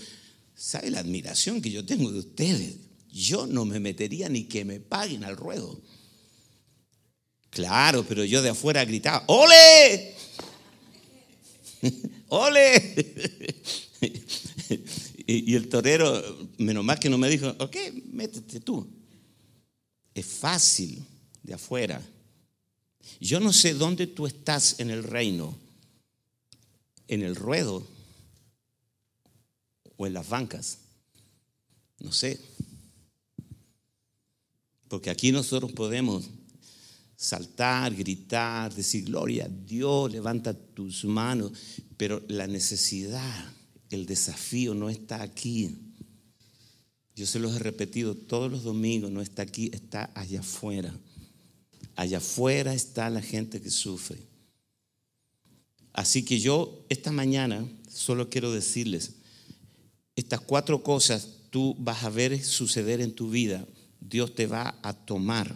¿sabe la admiración que yo tengo de ustedes? Yo no me metería ni que me paguen al ruedo. Claro, pero yo de afuera gritaba, ¡Ole! ¡Ole! y, el torero, menos mal que no me dijo, ok, métete tú. Es fácil de afuera. Yo no sé dónde tú estás en el reino, en el ruedo o en las bancas. No sé. Porque aquí nosotros podemos saltar, gritar, decir gloria a Dios, levanta tus manos, pero la necesidad el desafío no está aquí. Yo se los he repetido todos los domingos, no está aquí, está allá afuera. Allá afuera está la gente que sufre. Así que yo esta mañana solo quiero decirles, estas cuatro cosas tú vas a ver suceder en tu vida. Dios te va a tomar,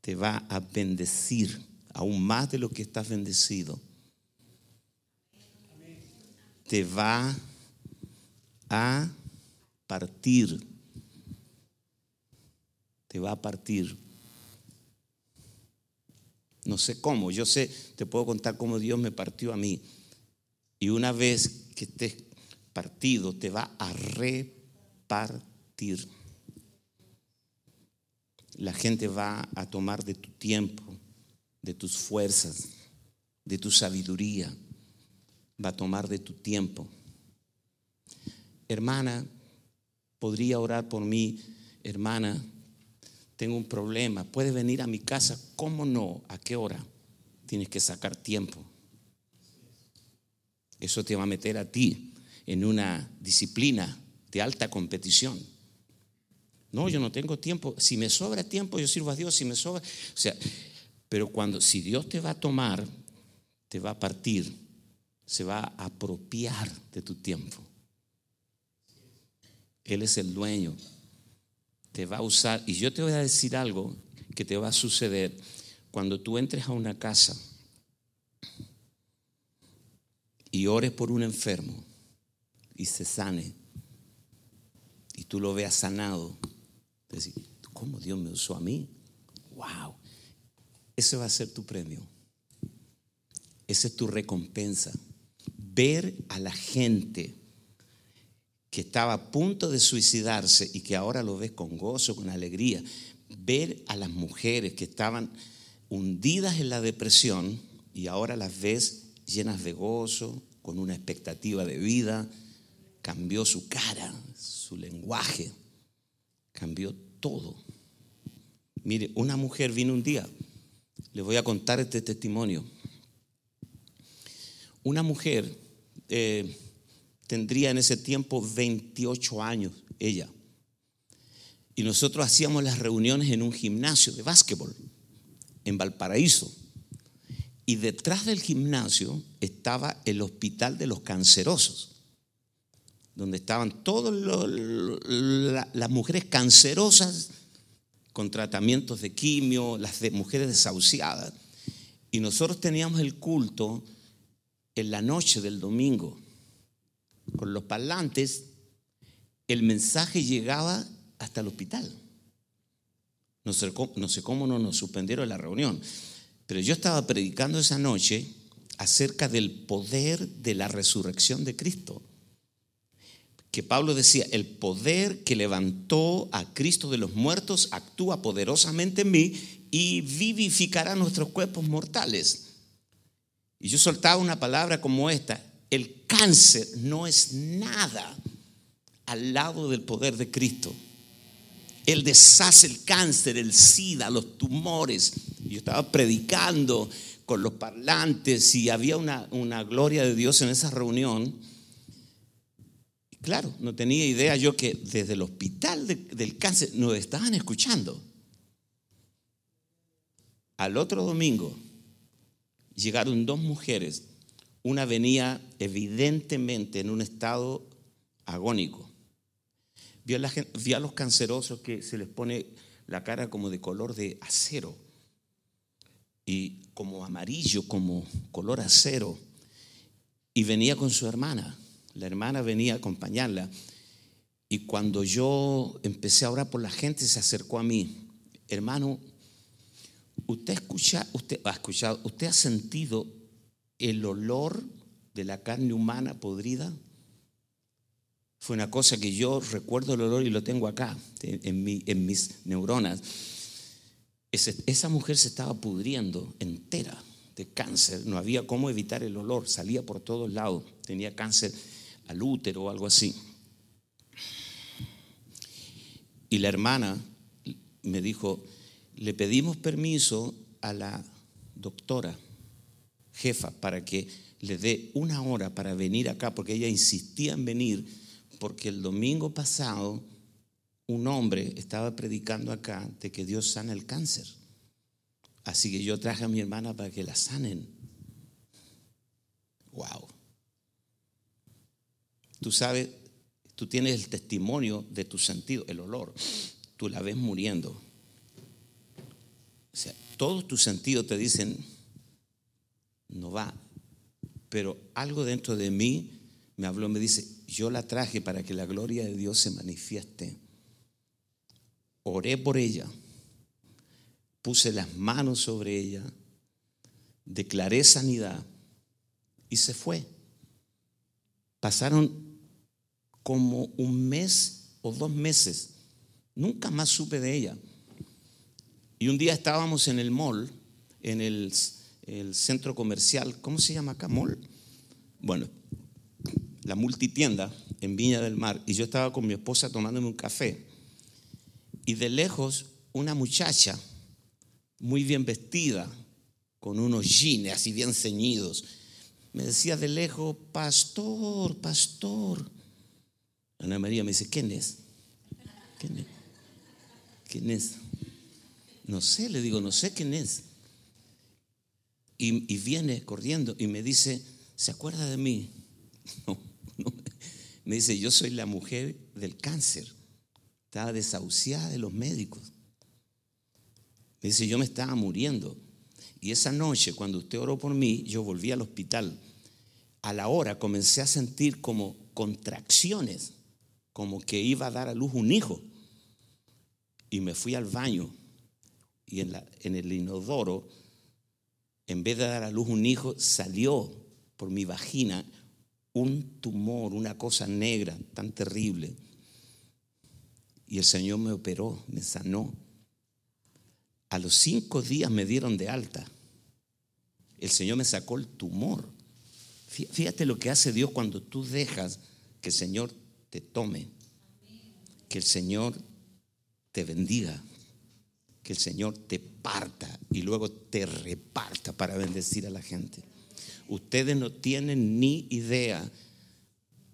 te va a bendecir aún más de lo que estás bendecido te va a partir. Te va a partir. No sé cómo, yo sé, te puedo contar cómo Dios me partió a mí. Y una vez que estés partido, te va a repartir. La gente va a tomar de tu tiempo, de tus fuerzas, de tu sabiduría. Va a tomar de tu tiempo. Hermana, podría orar por mí, hermana, tengo un problema, puedes venir a mi casa, ¿cómo no? ¿A qué hora? Tienes que sacar tiempo. Eso te va a meter a ti en una disciplina de alta competición. No, yo no tengo tiempo. Si me sobra tiempo, yo sirvo a Dios. Si me sobra, o sea, pero cuando si Dios te va a tomar, te va a partir, se va a apropiar de tu tiempo. Él es el dueño. Te va a usar y yo te voy a decir algo que te va a suceder cuando tú entres a una casa y ores por un enfermo y se sane y tú lo veas sanado, decir, ¿cómo Dios me usó a mí? ¡Wow! Ese va a ser tu premio. Esa es tu recompensa. Ver a la gente que estaba a punto de suicidarse y que ahora lo ves con gozo, con alegría. Ver a las mujeres que estaban hundidas en la depresión y ahora las ves llenas de gozo, con una expectativa de vida, cambió su cara, su lenguaje, cambió todo. Mire, una mujer vino un día, le voy a contar este testimonio. Una mujer eh, tendría en ese tiempo 28 años, ella. Y nosotros hacíamos las reuniones en un gimnasio de básquetbol en Valparaíso. Y detrás del gimnasio estaba el hospital de los cancerosos, donde estaban todas las mujeres cancerosas con tratamientos de quimio, las de mujeres desahuciadas. Y nosotros teníamos el culto en la noche del domingo. Con los parlantes, el mensaje llegaba hasta el hospital. No sé, cómo no nos suspendieron la reunión. Pero yo estaba predicando esa noche acerca del poder de la resurrección de Cristo. Que Pablo decía, el poder que levantó a Cristo de los muertos actúa poderosamente en mí y vivificará nuestros cuerpos mortales. Y yo soltaba una palabra como esta, el cáncer no es nada al lado del poder de Cristo. Él deshace el cáncer, el SIDA, los tumores. Yo estaba predicando con los parlantes y había una, gloria de Dios en esa reunión. claro, no tenía idea yo que desde el hospital del cáncer nos estaban escuchando. Al otro domingo llegaron dos mujeres. Una venía evidentemente en un estado agónico Vi a, los cancerosos que se les pone la cara como de color de acero y como amarillo, como color acero. Y venía con su hermana. La hermana venía a acompañarla. Y cuando yo empecé a orar por la gente, se acercó a mí. Hermano, usted escucha, usted ha escuchado, usted ha sentido el olor de la carne humana podrida fue una cosa que yo recuerdo el olor y lo tengo acá, en, mis neuronas. esa mujer se estaba pudriendo entera de cáncer, no había cómo evitar el olor, salía por todos lados, tenía cáncer al útero o algo así. Y la hermana me dijo, le pedimos permiso a la doctora jefa para que le dé una hora para venir acá, porque ella insistía en venir porque el domingo pasado un hombre estaba predicando acá de que Dios sana el cáncer. Así que yo traje a mi hermana para que la sanen. Wow. Tú sabes, tú tienes el testimonio de tu sentido, el olor. Tú la ves muriendo. O sea, todos tus sentidos te dicen, no va. Pero algo dentro de mí me habló, me dice, yo la traje para que la gloria de Dios se manifieste. Oré por ella, puse las manos sobre ella, declaré sanidad y se fue. Pasaron como un mes o dos meses. Nunca más supe de ella. Y un día estábamos en el mall, en el, centro comercial, ¿cómo se llama acá? Mall. Bueno, la multitienda en Viña del Mar. Y yo estaba con mi esposa tomándome un café. Y de lejos, una muchacha muy bien vestida, con unos jeans así bien ceñidos, me decía de lejos, pastor, pastor. Ana María me dice, ¿quién es? ¿Quién es? ¿Quién es? No sé, le digo, no sé quién es. Y, viene corriendo y me dice, ¿se acuerda de mí? No. Me dice, yo soy la mujer del cáncer. Estaba desahuciada de los médicos. Me dice, yo me estaba muriendo. Y esa noche, cuando usted oró por mí, yo volví al hospital. A la hora comencé a sentir como contracciones como que iba a dar a luz un hijo. Y me fui al baño y en, la, en el inodoro, en vez de dar a luz un hijo, salió por mi vagina un tumor, una cosa negra tan terrible. Y el Señor me operó, me sanó. A los cinco días me dieron de alta. El Señor me sacó el tumor. Fíjate lo que hace Dios cuando tú dejas que el Señor te tome. Que el Señor te bendiga. Que el Señor te parta y luego te reparta para bendecir a la gente. Ustedes no tienen ni idea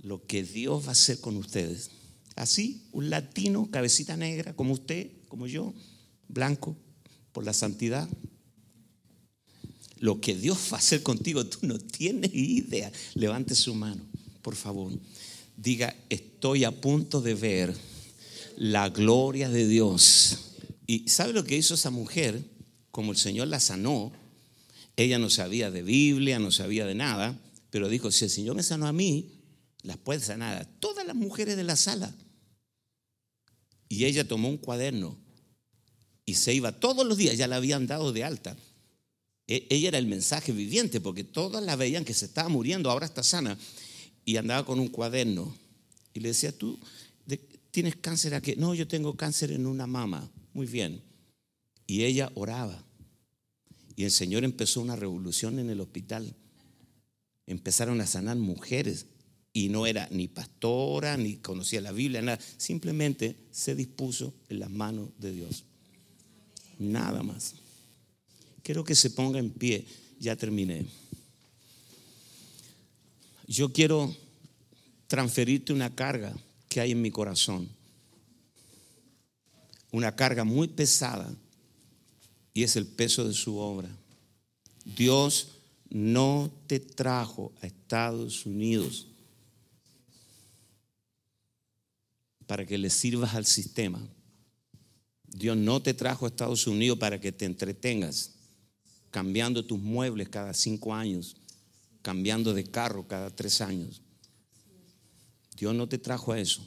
lo que Dios va a hacer con ustedes. Así, un latino, cabecita negra, como usted, como yo, blanco, por la santidad. Lo que Dios va a hacer contigo, tú no tienes idea. Levante su mano, por favor diga, estoy a punto de ver la gloria de Dios. ¿Y sabe lo que hizo esa mujer? Como el Señor la sanó, ella no sabía de Biblia, no sabía de nada, pero dijo, si el Señor me sanó a mí, las puede sanar a todas las mujeres de la sala. Y ella tomó un cuaderno y se iba todos los días, ya la habían dado de alta. E, ella era el mensaje viviente porque todas la veían que se estaba muriendo, ahora está sana y andaba con un cuaderno y le decía, ¿tú tienes cáncer aquí? No, yo tengo cáncer en una mama. Muy bien. Y ella oraba. Y el Señor empezó una revolución en el hospital. Empezaron a sanar mujeres. Y no era ni pastora, ni conocía la Biblia, nada. Simplemente se dispuso en las manos de Dios. Nada más. Quiero que se ponga en pie. Ya terminé yo quiero transferirte una carga que hay en mi corazón. Una carga muy pesada y es el peso de su obra. Dios no te trajo a Estados Unidos para que le sirvas al sistema. Dios no te trajo a Estados Unidos para que te entretengas cambiando tus muebles cada cinco años cambiando de carro cada tres años. Dios no te trajo a eso.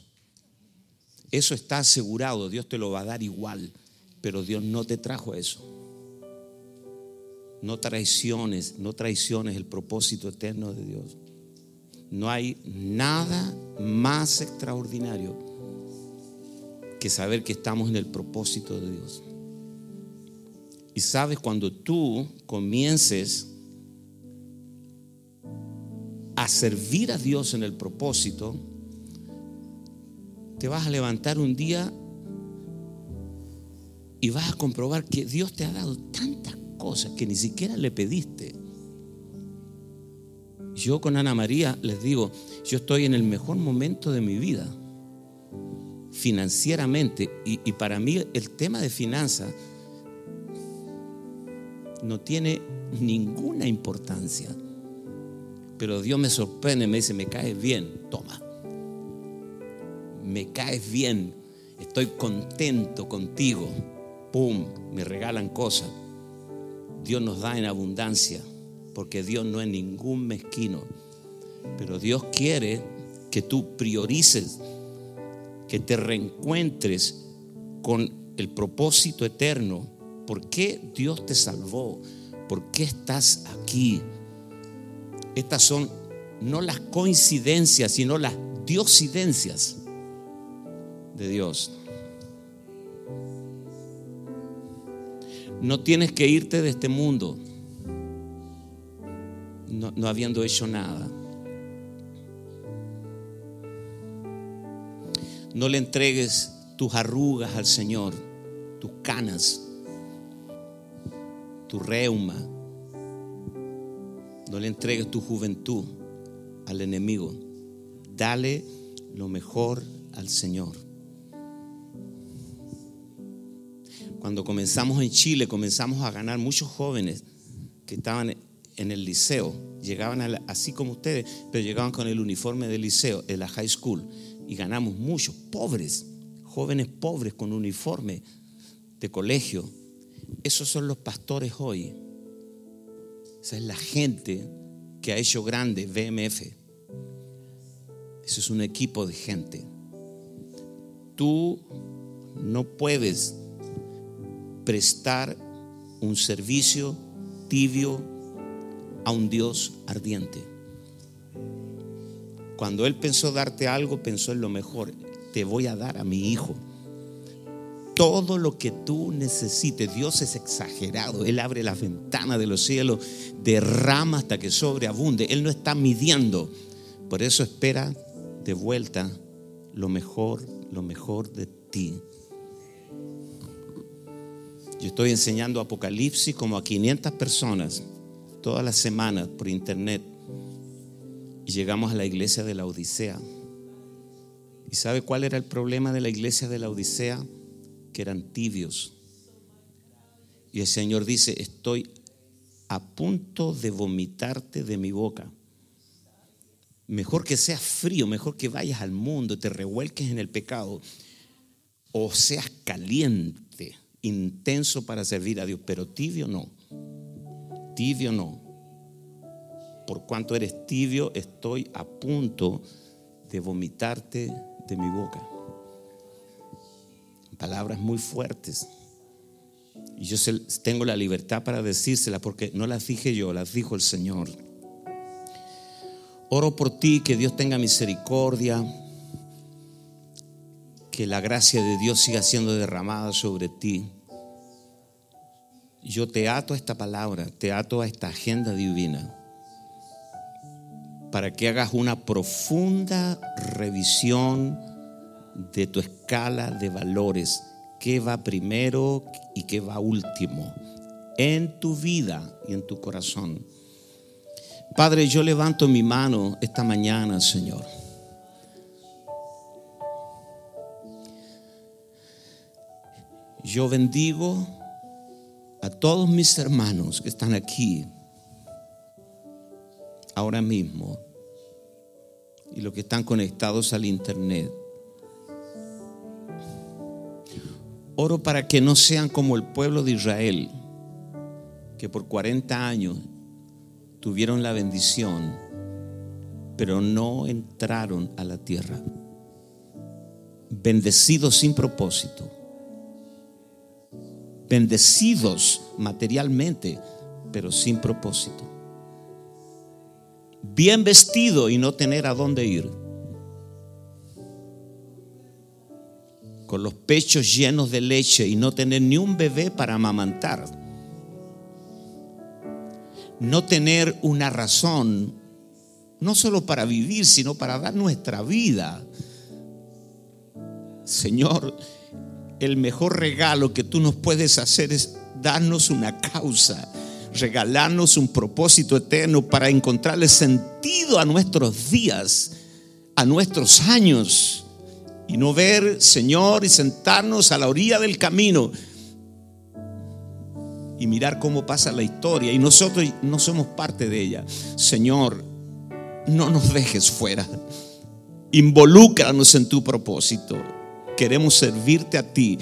Eso está asegurado, Dios te lo va a dar igual, pero Dios no te trajo a eso. No traiciones, no traiciones el propósito eterno de Dios. No hay nada más extraordinario que saber que estamos en el propósito de Dios. Y sabes, cuando tú comiences a servir a Dios en el propósito, te vas a levantar un día y vas a comprobar que Dios te ha dado tantas cosas que ni siquiera le pediste. Yo con Ana María les digo, yo estoy en el mejor momento de mi vida, financieramente, y, para mí el tema de finanzas no tiene ninguna importancia. Pero Dios me sorprende, me dice, me caes bien, toma. Me caes bien, estoy contento contigo. Pum, me regalan cosas. Dios nos da en abundancia, porque Dios no es ningún mezquino. Pero Dios quiere que tú priorices, que te reencuentres con el propósito eterno. ¿Por qué Dios te salvó? ¿Por qué estás aquí? Estas son no las coincidencias, sino las diosidencias de Dios. No tienes que irte de este mundo no, habiendo hecho nada. No le entregues tus arrugas al Señor, tus canas, tu reuma. No le entregues tu juventud al enemigo. Dale lo mejor al Señor. Cuando comenzamos en Chile, comenzamos a ganar muchos jóvenes que estaban en el liceo, llegaban así como ustedes, pero llegaban con el uniforme del liceo, de la high school, y ganamos muchos, pobres, jóvenes pobres con uniforme de colegio. Esos son los pastores hoy. Esa es la gente que ha hecho grande BMF. Eso es un equipo de gente. Tú no puedes prestar un servicio tibio a un Dios ardiente. Cuando Él pensó darte algo, pensó en lo mejor. Te voy a dar a mi hijo. Todo lo que tú necesites, Dios es exagerado. Él abre las ventanas de los cielos, derrama hasta que sobreabunde. Él no está midiendo. Por eso espera de vuelta lo mejor, lo mejor de ti. Yo estoy enseñando Apocalipsis como a 500 personas todas las semanas por internet y llegamos a la iglesia de la Odisea. ¿Y sabe cuál era el problema de la iglesia de la Odisea? Que eran tibios. Y el Señor dice, estoy a punto de vomitarte de mi boca. Mejor que seas frío, mejor que vayas al mundo, te revuelques en el pecado, o seas caliente, intenso para servir a Dios, pero tibio no tibio no. Por cuanto eres tibio, estoy a punto de vomitarte de mi boca. Palabras muy fuertes. Y yo tengo la libertad para decírselas porque no las dije yo, las dijo el Señor. Oro por ti, que Dios tenga misericordia, que la gracia de Dios siga siendo derramada sobre ti yo te ato a esta palabra, te ato a esta agenda divina, para que hagas una profunda revisión de tu escala de valores, qué va primero y qué va último, en tu vida y en tu corazón. Padre, yo levanto mi mano esta mañana, Señor. Yo bendigo a todos mis hermanos que están aquí ahora mismo y los que están conectados al internet. Oro para que no sean como el pueblo de Israel, que por 40 años tuvieron la bendición, pero no entraron a la tierra. Bendecidos sin propósito bendecidos materialmente, pero sin propósito. Bien vestido y no tener a dónde ir. Con los pechos llenos de leche y no tener ni un bebé para amamantar. No tener una razón, no solo para vivir, sino para dar nuestra vida. Señor, el mejor regalo que tú nos puedes hacer es darnos una causa, regalarnos un propósito eterno para encontrarle sentido a nuestros días, a nuestros años, y no ver, Señor, y sentarnos a la orilla del camino y mirar cómo pasa la historia y nosotros no somos parte de ella. Señor, no nos dejes fuera. Involúcranos en tu propósito queremos servirte a ti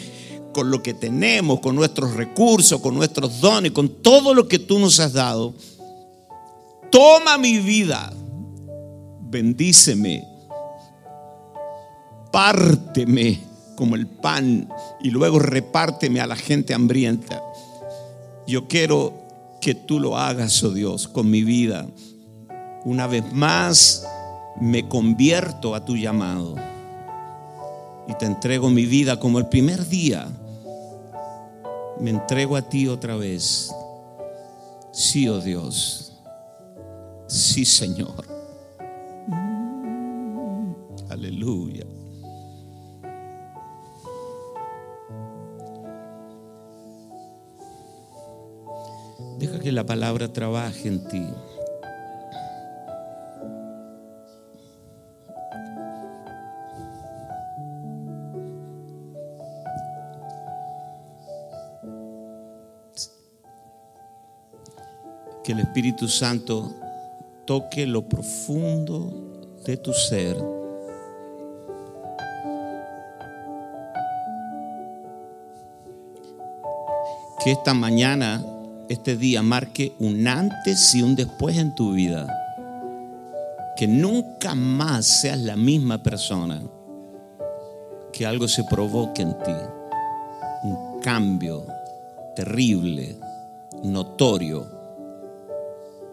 con lo que tenemos, con nuestros recursos, con nuestros dones, con todo lo que tú nos has dado. Toma mi vida bendíceme, párteme como el pan y luego repárteme a la gente hambrienta. Yo quiero que tú lo hagas, oh Dios, con mi vida. Una vez más me convierto a tu llamado y te entrego mi vida como el primer día. Me entrego a ti otra vez. Sí, oh Dios. Sí, Señor. Aleluya. Deja que la palabra trabaje en ti. Que el Espíritu Santo toque lo profundo de tu ser. Que esta mañana este día marque un antes y un después en tu vida. Que nunca más seas la misma persona. Que algo se provoque en ti. Un cambio terrible, notorio.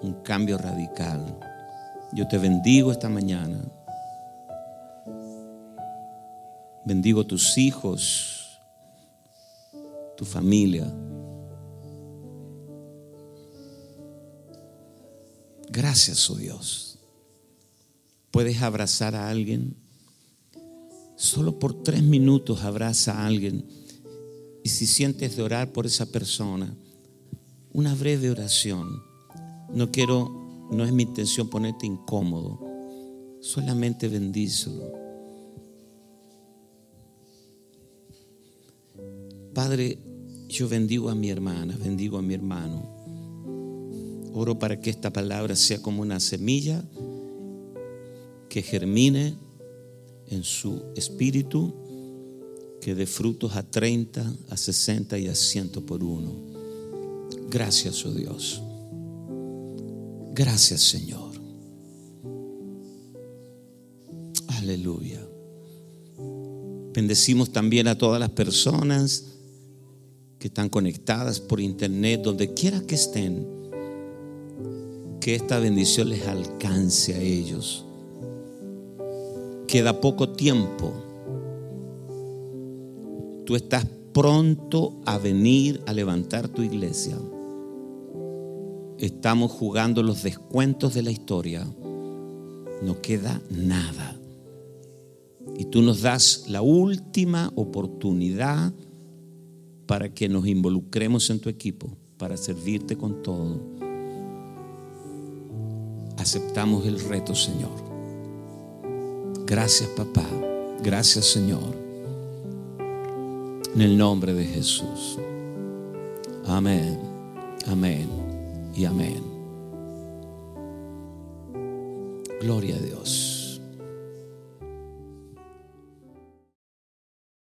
Un cambio radical. Yo te bendigo esta mañana. Bendigo tus hijos, tu familia. Gracias, oh Dios. Puedes abrazar a alguien. Solo por tres minutos abraza a alguien. Y si sientes de orar por esa persona, una breve oración. No quiero, no es mi intención ponerte incómodo. Solamente bendícelo. Padre, yo bendigo a mi hermana, bendigo a mi hermano. Oro para que esta palabra sea como una semilla que germine en su espíritu, que dé frutos a 30, a 60 y a 100 por uno. Gracias, oh Dios. Gracias, Señor. Aleluya. Bendecimos también a todas las personas que están conectadas por internet, donde quiera que estén que esta bendición les alcance a ellos. Queda poco tiempo. Tú estás pronto a venir a levantar tu iglesia. Estamos jugando los descuentos de la historia. No queda nada. Y tú nos das la última oportunidad para que nos involucremos en tu equipo, para servirte con todo aceptamos el reto, Señor. Gracias, papá. Gracias, Señor. En el nombre de Jesús. Amén. Amén. Y amén. Gloria a Dios.